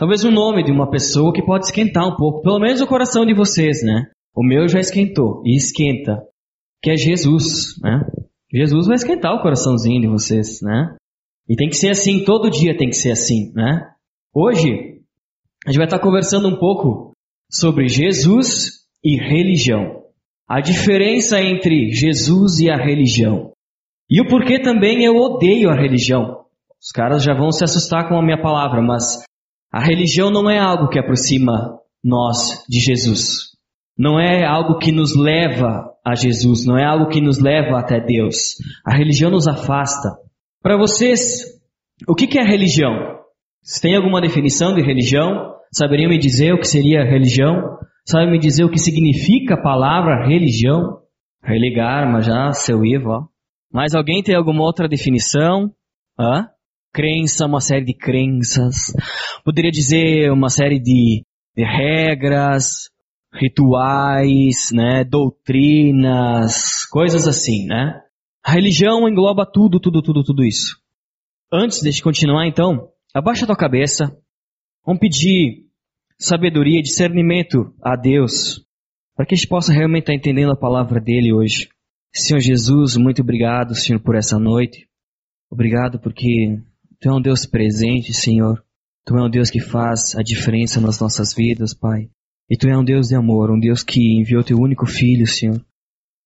talvez o nome de uma pessoa que pode esquentar um pouco, pelo menos o coração de vocês, né? O meu já esquentou e esquenta, que é Jesus, né? Jesus vai esquentar o coraçãozinho de vocês, né? E tem que ser assim, todo dia tem que ser assim, né? Hoje, a gente vai estar conversando um pouco sobre Jesus e religião. A diferença entre Jesus e a religião. E o porquê também eu odeio a religião. Os caras já vão se assustar com a minha palavra, mas a religião não é algo que aproxima nós de Jesus. Não é algo que nos leva a Jesus, não é algo que nos leva até Deus. A religião nos afasta. Para vocês, o que é religião? Se tem alguma definição de religião? Saberiam me dizer o que seria religião? Sabem me dizer o que significa a palavra religião? Religar, mas já seu Ivo, ó. Mas alguém tem alguma outra definição? Hã? Crença, uma série de crenças. Poderia dizer uma série de, de regras, rituais, né, doutrinas, coisas assim, né? A religião engloba tudo, tudo, tudo, tudo isso. Antes de continuar, então, abaixa a tua cabeça. Vamos pedir sabedoria discernimento a Deus, para que a gente possa realmente estar entendendo a palavra dele hoje. Senhor Jesus, muito obrigado, Senhor, por essa noite. Obrigado porque Tu é um Deus presente, Senhor. Tu é um Deus que faz a diferença nas nossas vidas, Pai. E Tu é um Deus de amor, um Deus que enviou Teu único Filho, Senhor,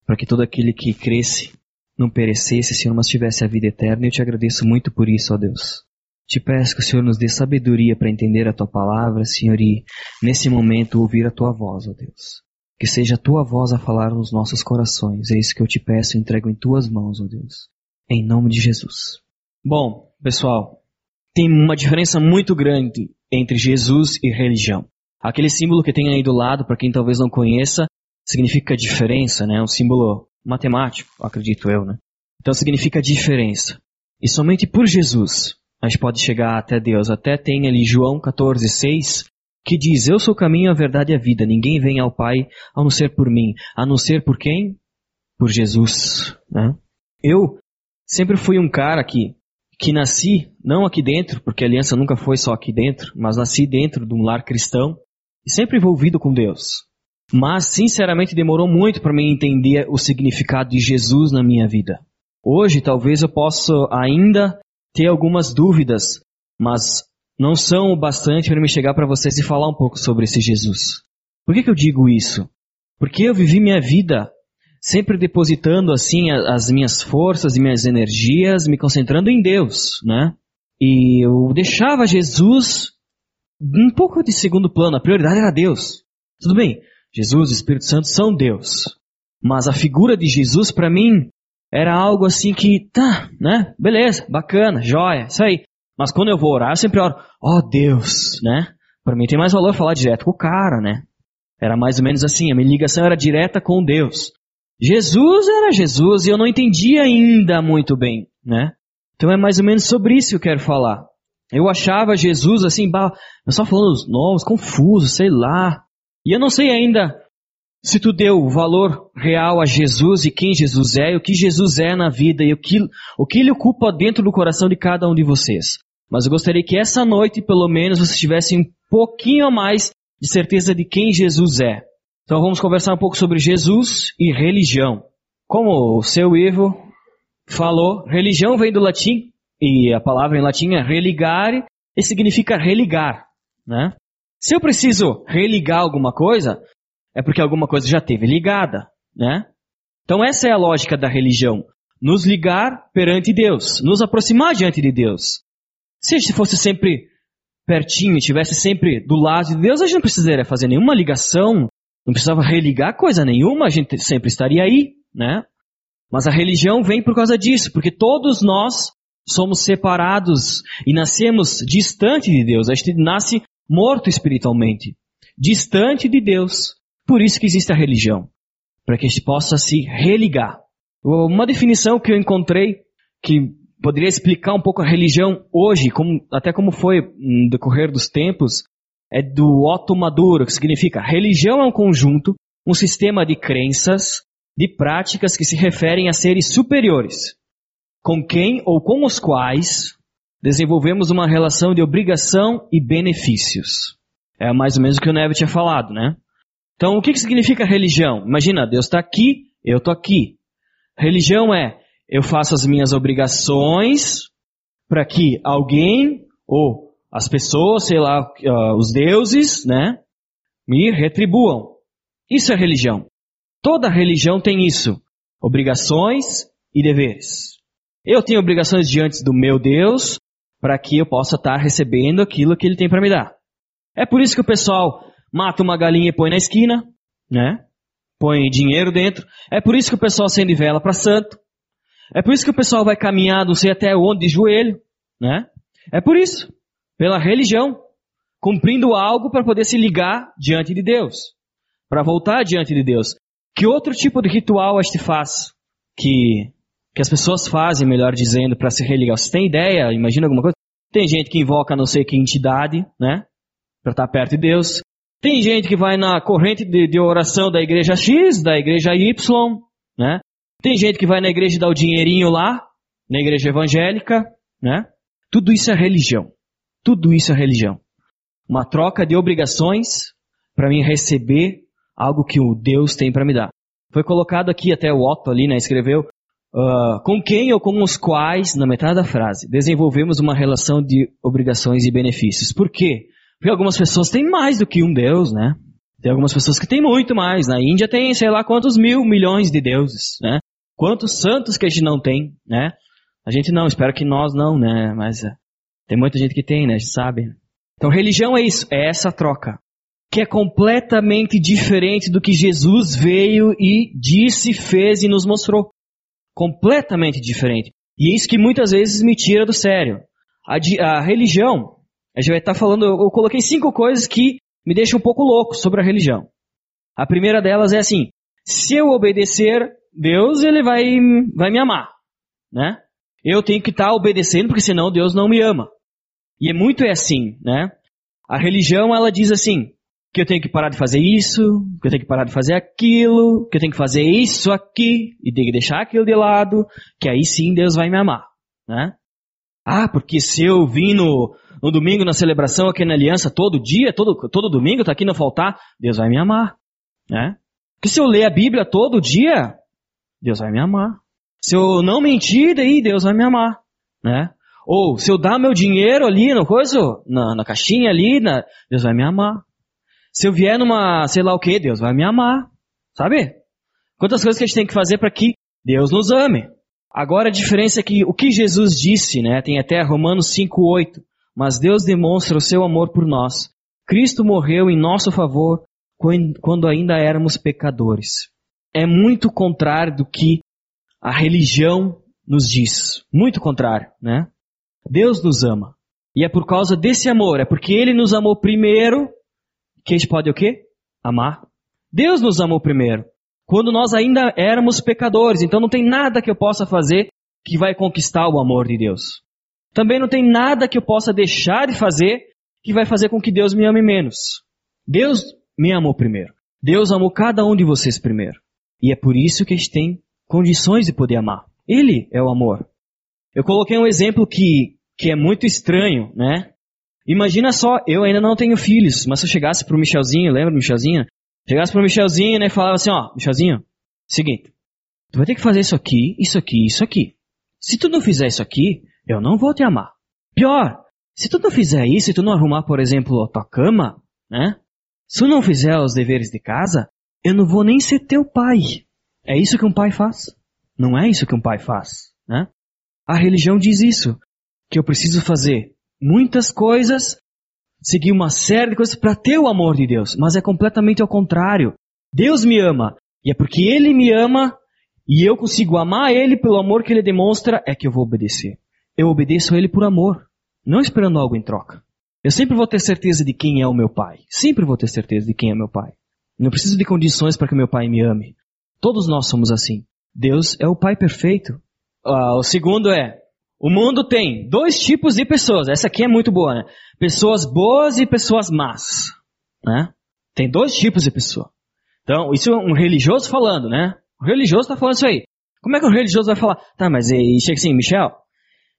para que todo aquele que cresce não perecesse, Senhor, mas tivesse a vida eterna. E eu te agradeço muito por isso, ó Deus. Te peço que o Senhor nos dê sabedoria para entender a tua palavra, Senhor, e nesse momento ouvir a tua voz, ó Deus. Que seja a tua voz a falar nos nossos corações. É isso que eu te peço e entrego em tuas mãos, ó Deus. Em nome de Jesus. Bom, pessoal, tem uma diferença muito grande entre Jesus e religião. Aquele símbolo que tem aí do lado, para quem talvez não conheça, significa diferença, né? Um símbolo matemático, acredito eu, né? Então significa diferença. E somente por Jesus a gente pode chegar até Deus. Até tem ali João 14, 6, que diz, eu sou o caminho, a verdade e a vida. Ninguém vem ao Pai a não ser por mim. A não ser por quem? Por Jesus. Né? Eu sempre fui um cara que, que nasci, não aqui dentro, porque a aliança nunca foi só aqui dentro, mas nasci dentro de um lar cristão e sempre envolvido com Deus. Mas, sinceramente, demorou muito para mim entender o significado de Jesus na minha vida. Hoje, talvez eu possa ainda ter algumas dúvidas, mas não são o bastante para me chegar para vocês e falar um pouco sobre esse Jesus. Por que, que eu digo isso? Porque eu vivi minha vida sempre depositando assim as minhas forças e minhas energias, me concentrando em Deus, né? E eu deixava Jesus um pouco de segundo plano, a prioridade era Deus. Tudo bem, Jesus e Espírito Santo são Deus. Mas a figura de Jesus para mim era algo assim que, tá, né? Beleza, bacana, joia, isso aí. Mas quando eu vou orar, eu sempre oro, ó oh, Deus, né? Para mim tem mais valor falar direto com o cara, né? Era mais ou menos assim, a minha ligação era direta com Deus. Jesus era Jesus e eu não entendia ainda muito bem, né? Então é mais ou menos sobre isso que eu quero falar. Eu achava Jesus assim, bah, eu só falando os nomes, confuso, sei lá. E eu não sei ainda se tu deu valor real a Jesus e quem Jesus é, e o que Jesus é na vida e o que, o que ele ocupa dentro do coração de cada um de vocês. Mas eu gostaria que essa noite, pelo menos, vocês tivessem um pouquinho a mais de certeza de quem Jesus é. Então vamos conversar um pouco sobre Jesus e religião. Como o seu Ivo falou, religião vem do latim, e a palavra em latim é religare, e significa religar, né? Se eu preciso religar alguma coisa, é porque alguma coisa já teve ligada, né? Então essa é a lógica da religião. Nos ligar perante Deus, nos aproximar diante de Deus. Se a gente fosse sempre pertinho, estivesse sempre do lado de Deus, a gente não precisaria fazer nenhuma ligação, não precisava religar coisa nenhuma, a gente sempre estaria aí, né? Mas a religião vem por causa disso, porque todos nós somos separados e nascemos distante de Deus. A gente nasce morto espiritualmente, distante de Deus. Por isso que existe a religião, para que a gente possa se religar. Uma definição que eu encontrei que poderia explicar um pouco a religião hoje, como, até como foi no decorrer dos tempos, é do Otto Maduro, que significa religião é um conjunto, um sistema de crenças, de práticas que se referem a seres superiores, com quem ou com os quais desenvolvemos uma relação de obrigação e benefícios. É mais ou menos o que o Neve tinha falado, né? Então, o que, que significa religião? Imagina, Deus está aqui, eu estou aqui. Religião é, eu faço as minhas obrigações para que alguém, ou as pessoas, sei lá, uh, os deuses, né, me retribuam. Isso é religião. Toda religião tem isso. Obrigações e deveres. Eu tenho obrigações diante do meu Deus para que eu possa estar recebendo aquilo que ele tem para me dar. É por isso que o pessoal mata uma galinha e põe na esquina, né? Põe dinheiro dentro. É por isso que o pessoal acende vela para santo. É por isso que o pessoal vai caminhar não sei até onde de joelho, né? É por isso. Pela religião. Cumprindo algo para poder se ligar diante de Deus. Para voltar diante de Deus. Que outro tipo de ritual este faz? Que, que as pessoas fazem, melhor dizendo, para se religar. Você tem ideia? Imagina alguma coisa? Tem gente que invoca não sei que entidade, né? Para estar perto de Deus. Tem gente que vai na corrente de, de, oração da igreja X, da igreja Y, né? Tem gente que vai na igreja e dá o dinheirinho lá, na igreja evangélica, né? Tudo isso é religião. Tudo isso é religião. Uma troca de obrigações para mim receber algo que o Deus tem para me dar. Foi colocado aqui até o Otto ali, né? Escreveu uh, com quem ou com os quais, na metade da frase, desenvolvemos uma relação de obrigações e benefícios. Por quê? Porque algumas pessoas têm mais do que um Deus, né? Tem algumas pessoas que têm muito mais. Na Índia tem, sei lá, quantos mil milhões de deuses, né? Quantos santos que a gente não tem, né? A gente não, espero que nós não, né? Mas uh, tem muita gente que tem, né? Sabe. Então religião é isso, é essa troca que é completamente diferente do que Jesus veio e disse, fez e nos mostrou. Completamente diferente. E é isso que muitas vezes me tira do sério. A, a religião, a gente vai estar falando, eu, eu coloquei cinco coisas que me deixam um pouco louco sobre a religião. A primeira delas é assim, se eu obedecer Deus, ele vai, vai me amar, né? Eu tenho que estar obedecendo, porque senão Deus não me ama. E é muito é assim, né? A religião, ela diz assim, que eu tenho que parar de fazer isso, que eu tenho que parar de fazer aquilo, que eu tenho que fazer isso aqui e tenho que deixar aquilo de lado, que aí sim Deus vai me amar, né? Ah, porque se eu vim no, no domingo na celebração aqui na aliança todo dia, todo, todo domingo, tá aqui não faltar, Deus vai me amar, né? Porque se eu ler a Bíblia todo dia, Deus vai me amar. Se eu não mentir, daí Deus vai me amar, né? Ou se eu dar meu dinheiro ali no coisa, na, na caixinha ali, na, Deus vai me amar. Se eu vier numa, sei lá o que, Deus vai me amar. Sabe? Quantas coisas que a gente tem que fazer para que Deus nos ame. Agora a diferença é que o que Jesus disse, né, tem até Romanos 5:8, mas Deus demonstra o seu amor por nós. Cristo morreu em nosso favor quando ainda éramos pecadores. É muito contrário do que a religião nos diz. Muito contrário, né? Deus nos ama. E é por causa desse amor, é porque Ele nos amou primeiro que a gente pode o quê? Amar. Deus nos amou primeiro. Quando nós ainda éramos pecadores. Então não tem nada que eu possa fazer que vai conquistar o amor de Deus. Também não tem nada que eu possa deixar de fazer que vai fazer com que Deus me ame menos. Deus me amou primeiro. Deus amou cada um de vocês primeiro. E é por isso que a gente tem condições de poder amar. Ele é o amor. Eu coloquei um exemplo que, que é muito estranho, né? Imagina só, eu ainda não tenho filhos, mas se eu chegasse pro Michelzinho, lembra do Michelzinho? Chegasse pro Michelzinho, né, e falava assim, ó, Michelzinho, seguinte, tu vai ter que fazer isso aqui, isso aqui, isso aqui. Se tu não fizer isso aqui, eu não vou te amar. Pior, se tu não fizer isso, se tu não arrumar, por exemplo, a tua cama, né? Se tu não fizer os deveres de casa, eu não vou nem ser teu pai. É isso que um pai faz? Não é isso que um pai faz, né? A religião diz isso, que eu preciso fazer muitas coisas, seguir uma série de coisas para ter o amor de Deus, mas é completamente ao contrário. Deus me ama, e é porque Ele me ama e eu consigo amar Ele pelo amor que Ele demonstra, é que eu vou obedecer. Eu obedeço a Ele por amor, não esperando algo em troca. Eu sempre vou ter certeza de quem é o meu Pai. Sempre vou ter certeza de quem é meu Pai. Não preciso de condições para que meu Pai me ame. Todos nós somos assim. Deus é o Pai perfeito. Ah, o segundo é, o mundo tem dois tipos de pessoas. Essa aqui é muito boa, né? Pessoas boas e pessoas más, né? Tem dois tipos de pessoa. Então, isso é um religioso falando, né? O religioso está falando isso aí. Como é que o religioso vai falar? Tá, mas e chega assim, Michel,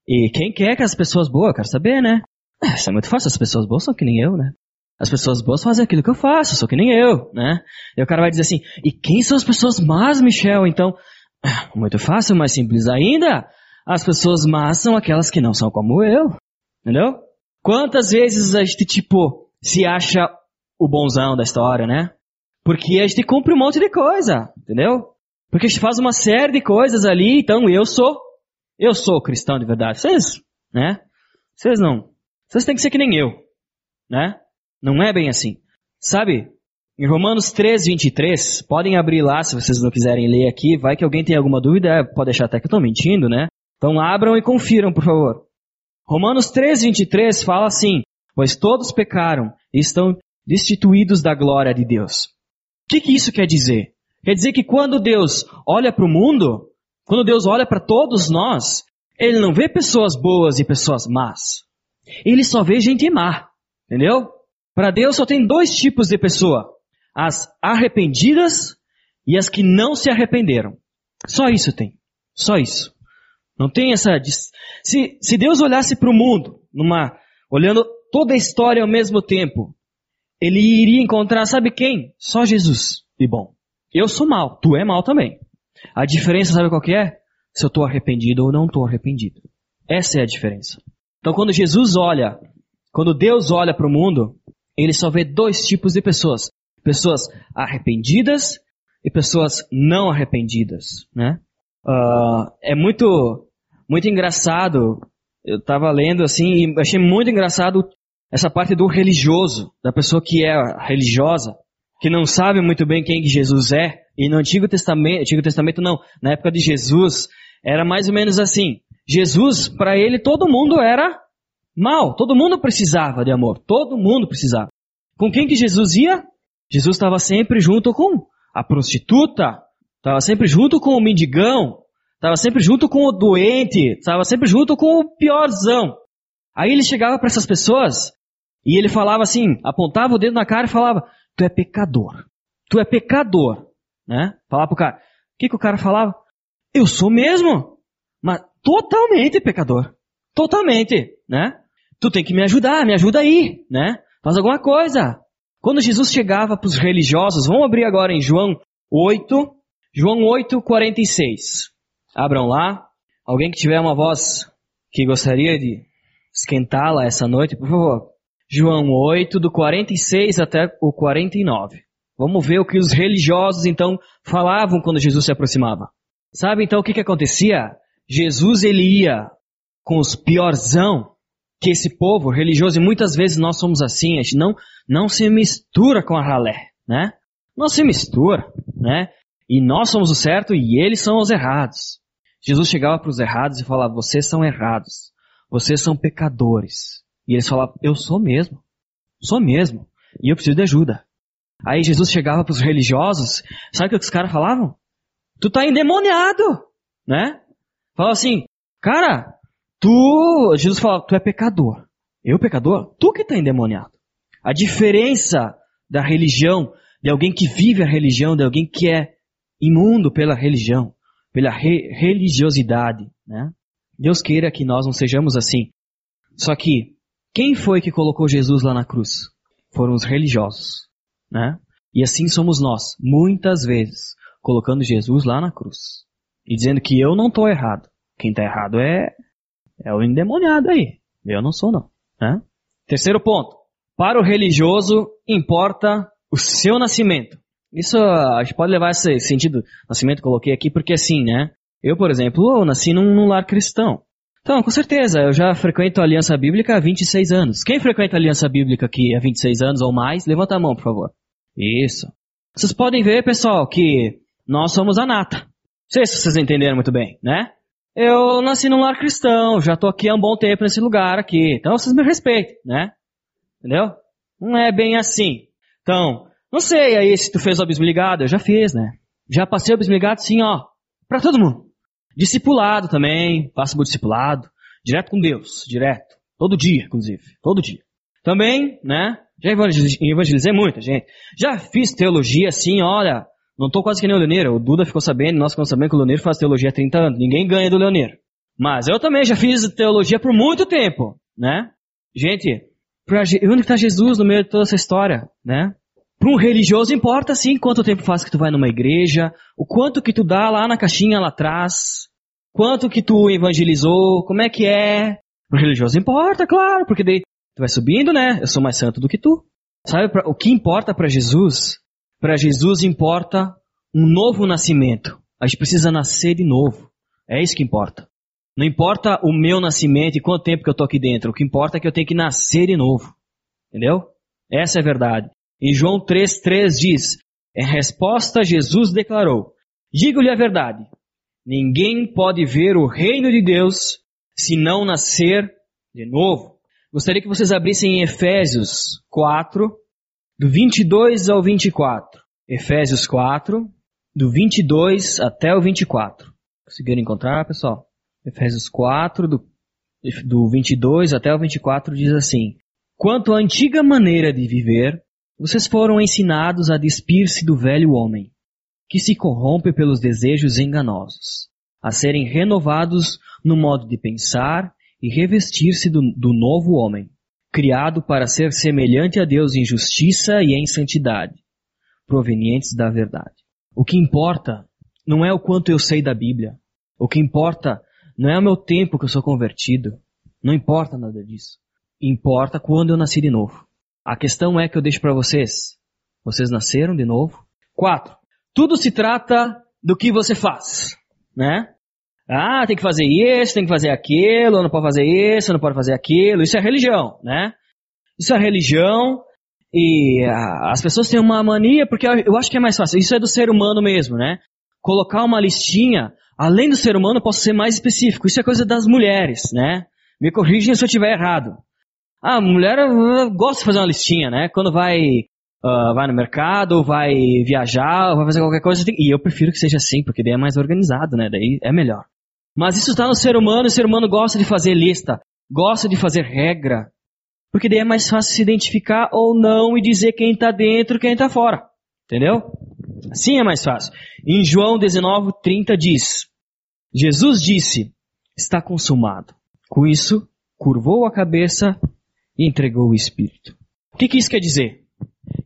E quem quer que as pessoas boas, eu quero saber, né? Ah, Isso é muito fácil, as pessoas boas são que nem eu, né? As pessoas boas fazem aquilo que eu faço, sou que nem eu, né? E o cara vai dizer assim, e quem são as pessoas más, Michel? Então, muito fácil, mais simples ainda. As pessoas más são aquelas que não são como eu, entendeu? Quantas vezes a gente, tipo, se acha o bonzão da história, né? Porque a gente cumpre um monte de coisa, entendeu? Porque a gente faz uma série de coisas ali, então eu sou, eu sou cristão de verdade. Vocês, né? Vocês não. Vocês têm que ser que nem eu, né? Não é bem assim. Sabe? Em Romanos 3, 23, podem abrir lá se vocês não quiserem ler aqui, vai que alguém tem alguma dúvida, pode achar até que eu estou mentindo, né? Então abram e confiram, por favor. Romanos 3, 23 fala assim, pois todos pecaram e estão destituídos da glória de Deus. O que, que isso quer dizer? Quer dizer que quando Deus olha para o mundo, quando Deus olha para todos nós, Ele não vê pessoas boas e pessoas más. Ele só vê gente má. Entendeu? Para Deus só tem dois tipos de pessoa: as arrependidas e as que não se arrependeram. Só isso tem. Só isso. Não tem essa. Se, se Deus olhasse para o mundo, numa, olhando toda a história ao mesmo tempo, ele iria encontrar, sabe quem? Só Jesus. E bom, eu sou mal, tu é mal também. A diferença, sabe qual que é? Se eu estou arrependido ou não estou arrependido. Essa é a diferença. Então, quando Jesus olha, quando Deus olha para o mundo, ele só vê dois tipos de pessoas: pessoas arrependidas e pessoas não arrependidas, né? Uh, é muito, muito engraçado. Eu estava lendo assim e achei muito engraçado essa parte do religioso, da pessoa que é religiosa, que não sabe muito bem quem Jesus é. E no Antigo Testamento, Antigo Testamento não, na época de Jesus, era mais ou menos assim. Jesus, para ele, todo mundo era mal. Todo mundo precisava de amor. Todo mundo precisava. Com quem que Jesus ia? Jesus estava sempre junto com a prostituta, estava sempre junto com o mendigão, estava sempre junto com o doente, estava sempre junto com o piorzão. Aí ele chegava para essas pessoas e ele falava assim, apontava o dedo na cara e falava: Tu é pecador. Tu é pecador. Né? Falava pro cara. O que, que o cara falava? Eu sou mesmo. Mas totalmente pecador. Totalmente, né? Tu tem que me ajudar, me ajuda aí, né? Faz alguma coisa. Quando Jesus chegava para os religiosos, vamos abrir agora em João 8, João 8, 46. Abram lá. Alguém que tiver uma voz que gostaria de esquentá-la essa noite, por favor. João 8, do 46 até o 49. Vamos ver o que os religiosos então falavam quando Jesus se aproximava. Sabe então o que, que acontecia? Jesus ele ia com os piorzão que esse povo religioso, e muitas vezes nós somos assim, a gente não, não se mistura com a ralé, né? Não se mistura, né? E nós somos o certo e eles são os errados. Jesus chegava para os errados e falava, vocês são errados, vocês são pecadores. E eles falavam, eu sou mesmo, sou mesmo, e eu preciso de ajuda. Aí Jesus chegava para os religiosos, sabe o que os caras falavam? Tu tá endemoniado, né? Falava assim, cara, tu, Jesus fala, tu é pecador. Eu pecador? Tu que tá endemoniado. A diferença da religião, de alguém que vive a religião, de alguém que é imundo pela religião, pela re religiosidade, né? Deus queira que nós não sejamos assim. Só que, quem foi que colocou Jesus lá na cruz? Foram os religiosos, né? E assim somos nós, muitas vezes, colocando Jesus lá na cruz. E dizendo que eu não estou errado. Quem está errado é, é o endemoniado aí. Eu não sou não. Né? Terceiro ponto. Para o religioso, importa o seu nascimento. Isso a gente pode levar esse sentido, nascimento coloquei aqui, porque assim, né? Eu, por exemplo, eu nasci num, num lar cristão. Então, com certeza, eu já frequento a Aliança Bíblica há 26 anos. Quem frequenta a Aliança Bíblica aqui há 26 anos ou mais, levanta a mão, por favor. Isso. Vocês podem ver, pessoal, que nós somos a nata. Não sei se vocês entenderam muito bem, né? Eu nasci num lar cristão, já tô aqui há um bom tempo nesse lugar aqui. Então vocês me respeitem, né? Entendeu? Não é bem assim. Então, não sei aí se tu fez o abismo ligado, eu já fiz, né? Já passei o abismo ligado sim, ó, pra todo mundo. Discipulado também, passo por discipulado, direto com Deus, direto. Todo dia, inclusive, todo dia. Também, né? Já evangelizei muita gente. Já fiz teologia assim, olha, não tô quase que nem o Leoneiro. O Duda ficou sabendo, nós ficamos sabendo que o Leoneiro faz teologia há 30 anos. Ninguém ganha do Leoneiro. Mas eu também já fiz teologia por muito tempo, né? Gente, pra, onde está Jesus no meio de toda essa história, né? Para um religioso importa sim quanto tempo faz que tu vai numa igreja, o quanto que tu dá lá na caixinha lá atrás, quanto que tu evangelizou, como é que é. Para religioso importa, claro, porque daí tu vai subindo, né? Eu sou mais santo do que tu. Sabe pra, o que importa para Jesus? Para Jesus importa um novo nascimento. A gente precisa nascer de novo. É isso que importa. Não importa o meu nascimento e quanto tempo que eu tô aqui dentro. O que importa é que eu tenho que nascer de novo. Entendeu? Essa é a verdade. Em João 3,3 diz, em resposta Jesus declarou, digo-lhe a verdade, ninguém pode ver o reino de Deus se não nascer de novo. Gostaria que vocês abrissem em Efésios 4, do 22 ao 24. Efésios 4, do 22 até o 24. Conseguiram encontrar, pessoal? Efésios 4, do, do 22 até o 24, diz assim: Quanto à antiga maneira de viver, vocês foram ensinados a despir-se do velho homem, que se corrompe pelos desejos enganosos, a serem renovados no modo de pensar e revestir-se do, do novo homem, criado para ser semelhante a Deus em justiça e em santidade, provenientes da verdade. O que importa não é o quanto eu sei da Bíblia. O que importa não é o meu tempo que eu sou convertido. Não importa nada disso. Importa quando eu nasci de novo. A questão é que eu deixo para vocês. Vocês nasceram de novo? Quatro. Tudo se trata do que você faz, né? Ah, tem que fazer isso, tem que fazer aquilo, não pode fazer isso, não pode fazer aquilo. Isso é religião, né? Isso é religião e as pessoas têm uma mania porque eu acho que é mais fácil. Isso é do ser humano mesmo, né? Colocar uma listinha Além do ser humano, eu posso ser mais específico. Isso é coisa das mulheres, né? Me corrigem se eu estiver errado. Ah, mulher gosta de fazer uma listinha, né? Quando vai, uh, vai no mercado, vai viajar, vai fazer qualquer coisa. E eu prefiro que seja assim, porque daí é mais organizado, né? Daí é melhor. Mas isso está no ser humano, e o ser humano gosta de fazer lista, gosta de fazer regra. Porque daí é mais fácil se identificar ou não e dizer quem está dentro e quem está fora. Entendeu? Assim é mais fácil. Em João 19, 30 diz, Jesus disse, está consumado. Com isso, curvou a cabeça e entregou o Espírito. O que, que isso quer dizer?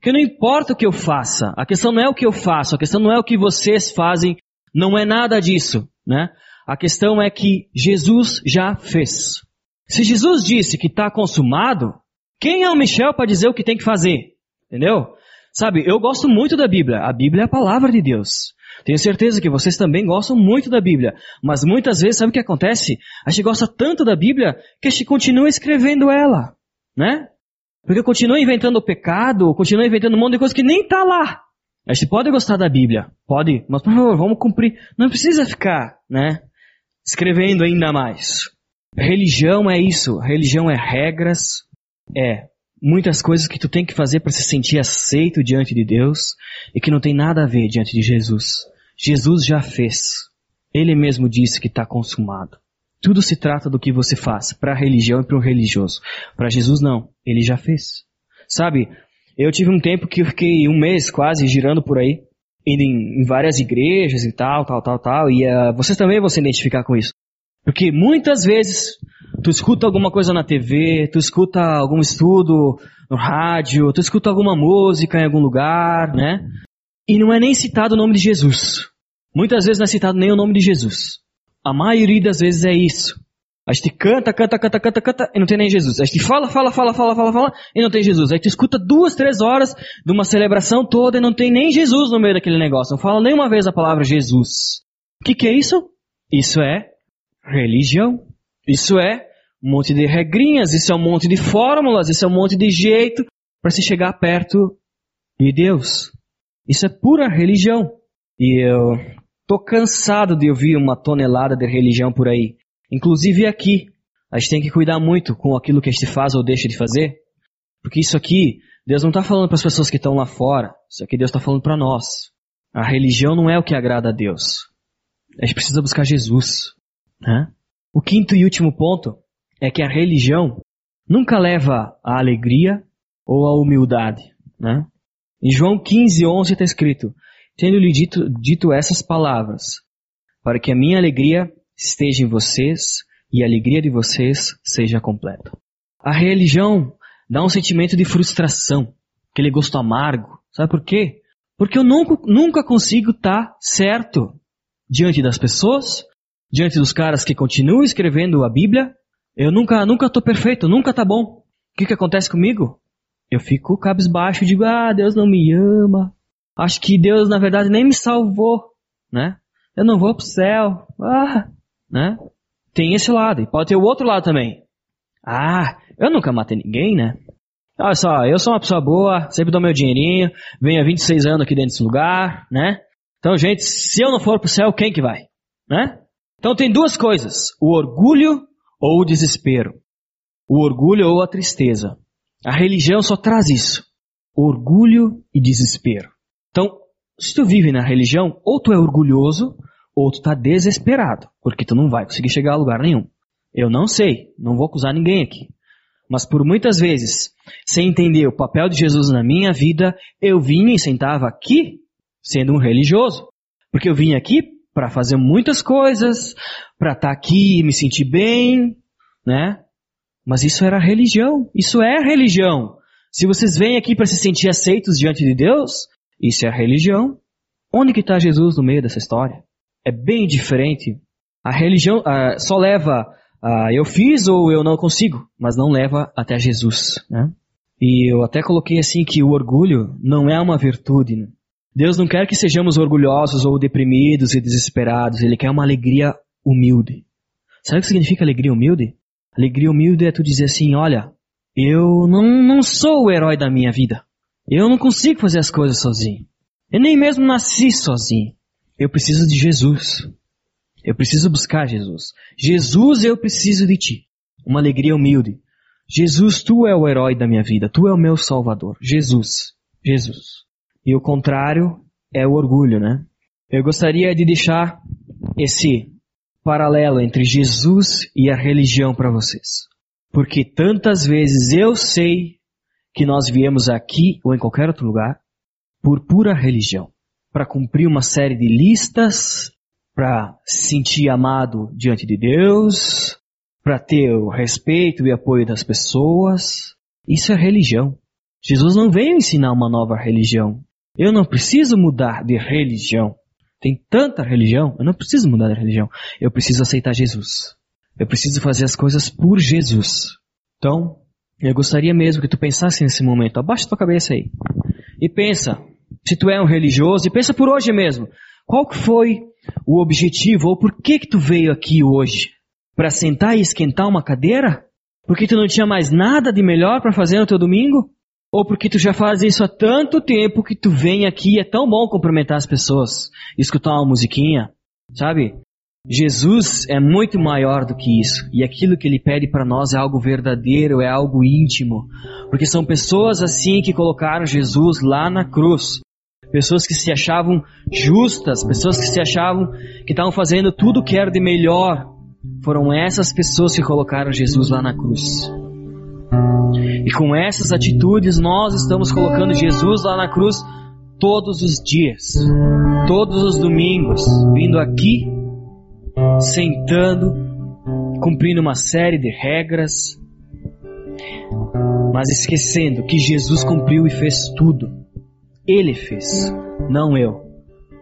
Que não importa o que eu faça, a questão não é o que eu faço, a questão não é o que vocês fazem, não é nada disso, né? A questão é que Jesus já fez. Se Jesus disse que está consumado, quem é o Michel para dizer o que tem que fazer? Entendeu? Sabe, eu gosto muito da Bíblia. A Bíblia é a palavra de Deus. Tenho certeza que vocês também gostam muito da Bíblia. Mas muitas vezes, sabe o que acontece? A gente gosta tanto da Bíblia que a gente continua escrevendo ela. Né? Porque continua inventando o pecado, continua inventando um monte de coisa que nem está lá. A gente pode gostar da Bíblia, pode, mas por favor, vamos cumprir. Não precisa ficar, né? Escrevendo ainda mais. Religião é isso. Religião é regras, é muitas coisas que tu tem que fazer para se sentir aceito diante de Deus e que não tem nada a ver diante de Jesus. Jesus já fez. Ele mesmo disse que está consumado. Tudo se trata do que você faz para a religião e para o religioso. Para Jesus não, ele já fez. Sabe, eu tive um tempo que eu fiquei um mês quase girando por aí, indo em, em várias igrejas e tal, tal, tal, tal, e uh, vocês também vão se identificar com isso. Porque muitas vezes Tu escuta alguma coisa na TV, tu escuta algum estudo no rádio, tu escuta alguma música em algum lugar, né? E não é nem citado o nome de Jesus. Muitas vezes não é citado nem o nome de Jesus. A maioria das vezes é isso. A gente canta, canta, canta, canta, canta e não tem nem Jesus. A gente fala, fala, fala, fala, fala, fala e não tem Jesus. Aí tu escuta duas, três horas de uma celebração toda e não tem nem Jesus no meio daquele negócio. Não fala nem uma vez a palavra Jesus. O que, que é isso? Isso é religião. Isso é um monte de regrinhas, isso é um monte de fórmulas, isso é um monte de jeito para se chegar perto de Deus. Isso é pura religião. E eu tô cansado de ouvir uma tonelada de religião por aí. Inclusive aqui. A gente tem que cuidar muito com aquilo que a gente faz ou deixa de fazer. Porque isso aqui, Deus não está falando para as pessoas que estão lá fora. Isso aqui Deus está falando para nós. A religião não é o que agrada a Deus. A gente precisa buscar Jesus. Né? O quinto e último ponto é que a religião nunca leva à alegria ou à humildade. Né? Em João 15, 11 está escrito, tendo-lhe dito, dito essas palavras, para que a minha alegria esteja em vocês e a alegria de vocês seja completa. A religião dá um sentimento de frustração, aquele gosto amargo. Sabe por quê? Porque eu nunca, nunca consigo estar certo diante das pessoas, diante dos caras que continuam escrevendo a Bíblia. Eu nunca, nunca estou perfeito, nunca tá bom. O que, que acontece comigo? Eu fico cabisbaixo, digo, ah, Deus não me ama. Acho que Deus, na verdade, nem me salvou, né? Eu não vou pro céu. Ah, né? Tem esse lado. E pode ter o outro lado também. Ah, eu nunca matei ninguém, né? Olha só, eu sou uma pessoa boa, sempre dou meu dinheirinho, venho há 26 anos aqui dentro desse lugar, né? Então, gente, se eu não for pro céu, quem que vai? Né? Então tem duas coisas, o orgulho ou o desespero. O orgulho ou a tristeza. A religião só traz isso. Orgulho e desespero. Então, se tu vive na religião, ou tu é orgulhoso, ou tu tá desesperado, porque tu não vai conseguir chegar a lugar nenhum. Eu não sei, não vou acusar ninguém aqui. Mas por muitas vezes, sem entender o papel de Jesus na minha vida, eu vinha e sentava aqui sendo um religioso. Porque eu vim aqui para fazer muitas coisas, para estar tá aqui e me sentir bem, né? Mas isso era religião. Isso é religião. Se vocês vêm aqui para se sentir aceitos diante de Deus, isso é religião. Onde que está Jesus no meio dessa história? É bem diferente. A religião uh, só leva a uh, eu fiz ou eu não consigo, mas não leva até Jesus, né? E eu até coloquei assim que o orgulho não é uma virtude. Né? Deus não quer que sejamos orgulhosos ou deprimidos e desesperados. Ele quer uma alegria humilde. Sabe o que significa alegria humilde? Alegria humilde é tu dizer assim, olha, eu não, não sou o herói da minha vida. Eu não consigo fazer as coisas sozinho. Eu nem mesmo nasci sozinho. Eu preciso de Jesus. Eu preciso buscar Jesus. Jesus, eu preciso de ti. Uma alegria humilde. Jesus, tu é o herói da minha vida. Tu é o meu salvador. Jesus. Jesus. E o contrário é o orgulho, né? Eu gostaria de deixar esse paralelo entre Jesus e a religião para vocês. Porque tantas vezes eu sei que nós viemos aqui ou em qualquer outro lugar por pura religião, para cumprir uma série de listas, para se sentir amado diante de Deus, para ter o respeito e apoio das pessoas. Isso é religião. Jesus não veio ensinar uma nova religião. Eu não preciso mudar de religião. Tem tanta religião, eu não preciso mudar de religião. Eu preciso aceitar Jesus. Eu preciso fazer as coisas por Jesus. Então, eu gostaria mesmo que tu pensasse nesse momento. Abaixa tua cabeça aí. E pensa, se tu é um religioso, e pensa por hoje mesmo. Qual que foi o objetivo ou por que que tu veio aqui hoje? Para sentar e esquentar uma cadeira? Porque tu não tinha mais nada de melhor para fazer no teu domingo? Ou porque tu já faz isso há tanto tempo que tu vem aqui e é tão bom cumprimentar as pessoas, escutar uma musiquinha, sabe? Jesus é muito maior do que isso. E aquilo que ele pede para nós é algo verdadeiro, é algo íntimo. Porque são pessoas assim que colocaram Jesus lá na cruz. Pessoas que se achavam justas, pessoas que se achavam que estavam fazendo tudo o que era de melhor. Foram essas pessoas que colocaram Jesus lá na cruz. E com essas atitudes nós estamos colocando Jesus lá na cruz todos os dias, todos os domingos, vindo aqui, sentando, cumprindo uma série de regras, mas esquecendo que Jesus cumpriu e fez tudo. Ele fez, não eu,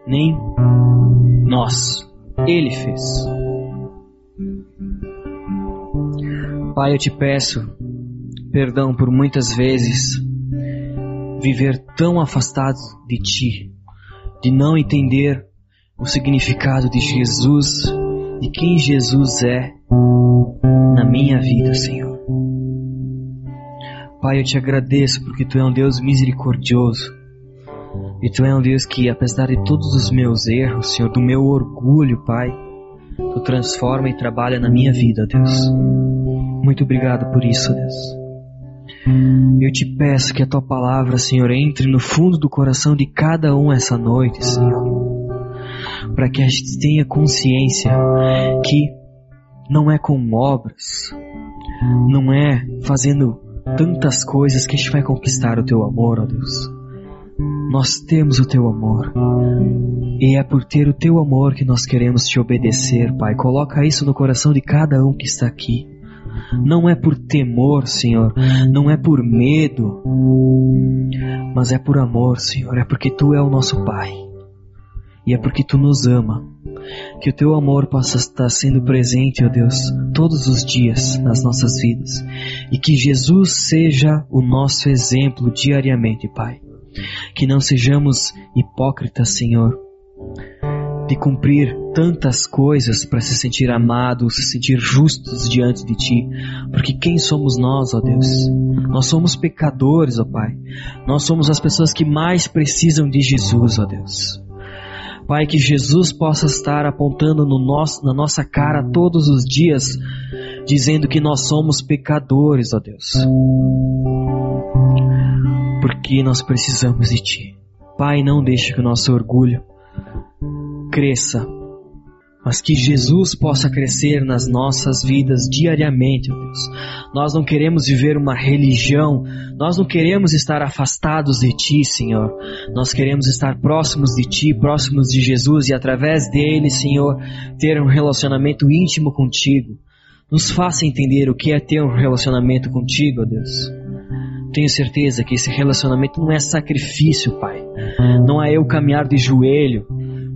nem nós. Ele fez. Pai, eu te peço perdão por muitas vezes viver tão afastado de Ti, de não entender o significado de Jesus, de quem Jesus é na minha vida, Senhor. Pai, eu te agradeço porque Tu é um Deus misericordioso. E Tu é um Deus que, apesar de todos os meus erros, Senhor, do meu orgulho, Pai, Tu transforma e trabalha na minha vida, Deus. Muito obrigado por isso, Deus. Eu te peço que a tua palavra, Senhor, entre no fundo do coração de cada um essa noite, Senhor. Para que a gente tenha consciência que não é com obras, não é fazendo tantas coisas que a gente vai conquistar o teu amor, ó Deus. Nós temos o teu amor. E é por ter o teu amor que nós queremos te obedecer, Pai. Coloca isso no coração de cada um que está aqui. Não é por temor, Senhor, não é por medo, mas é por amor, Senhor, é porque tu é o nosso Pai. E é porque tu nos ama. Que o teu amor possa estar sendo presente, ó Deus, todos os dias nas nossas vidas. E que Jesus seja o nosso exemplo diariamente, Pai. Que não sejamos hipócritas, Senhor, de cumprir tantas coisas para se sentir amados, se sentir justos diante de Ti. Porque quem somos nós, ó Deus? Nós somos pecadores, ó Pai. Nós somos as pessoas que mais precisam de Jesus, ó Deus. Pai, que Jesus possa estar apontando no nosso, na nossa cara todos os dias, dizendo que nós somos pecadores, ó Deus. Porque nós precisamos de Ti. Pai, não deixe que o nosso orgulho cresça, mas que Jesus possa crescer nas nossas vidas diariamente, Deus. Nós não queremos viver uma religião, nós não queremos estar afastados de Ti, Senhor. Nós queremos estar próximos de Ti, próximos de Jesus e através dele, Senhor, ter um relacionamento íntimo contigo. Nos faça entender o que é ter um relacionamento contigo, Deus. Tenho certeza que esse relacionamento não é sacrifício, Pai. Não é eu caminhar de joelho,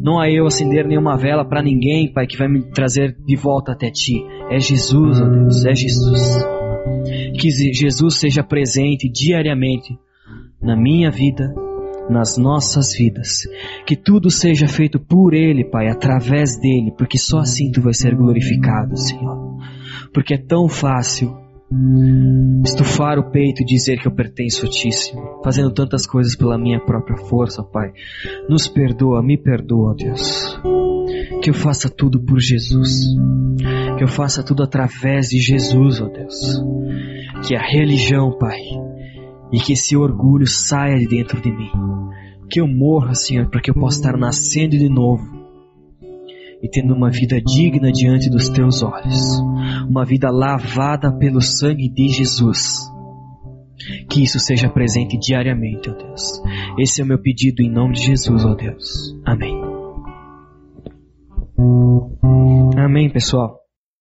não há eu acender nenhuma vela para ninguém, Pai, que vai me trazer de volta até Ti. É Jesus, ó Deus, é Jesus. Que Jesus seja presente diariamente na minha vida, nas nossas vidas. Que tudo seja feito por Ele, Pai, através dele, porque só assim Tu vai ser glorificado, Senhor. Porque é tão fácil estufar o peito e dizer que eu pertenço a Ti, Senhor, fazendo tantas coisas pela minha própria força, Pai. Nos perdoa, me perdoa, Deus. Que eu faça tudo por Jesus. Que eu faça tudo através de Jesus, ó Deus. Que a religião, Pai, e que esse orgulho saia de dentro de mim. Que eu morra, Senhor, para que eu possa estar nascendo de novo e tendo uma vida digna diante dos teus olhos, uma vida lavada pelo sangue de Jesus. Que isso seja presente diariamente, ó Deus. Esse é o meu pedido em nome de Jesus, ó Deus. Amém. Amém, pessoal.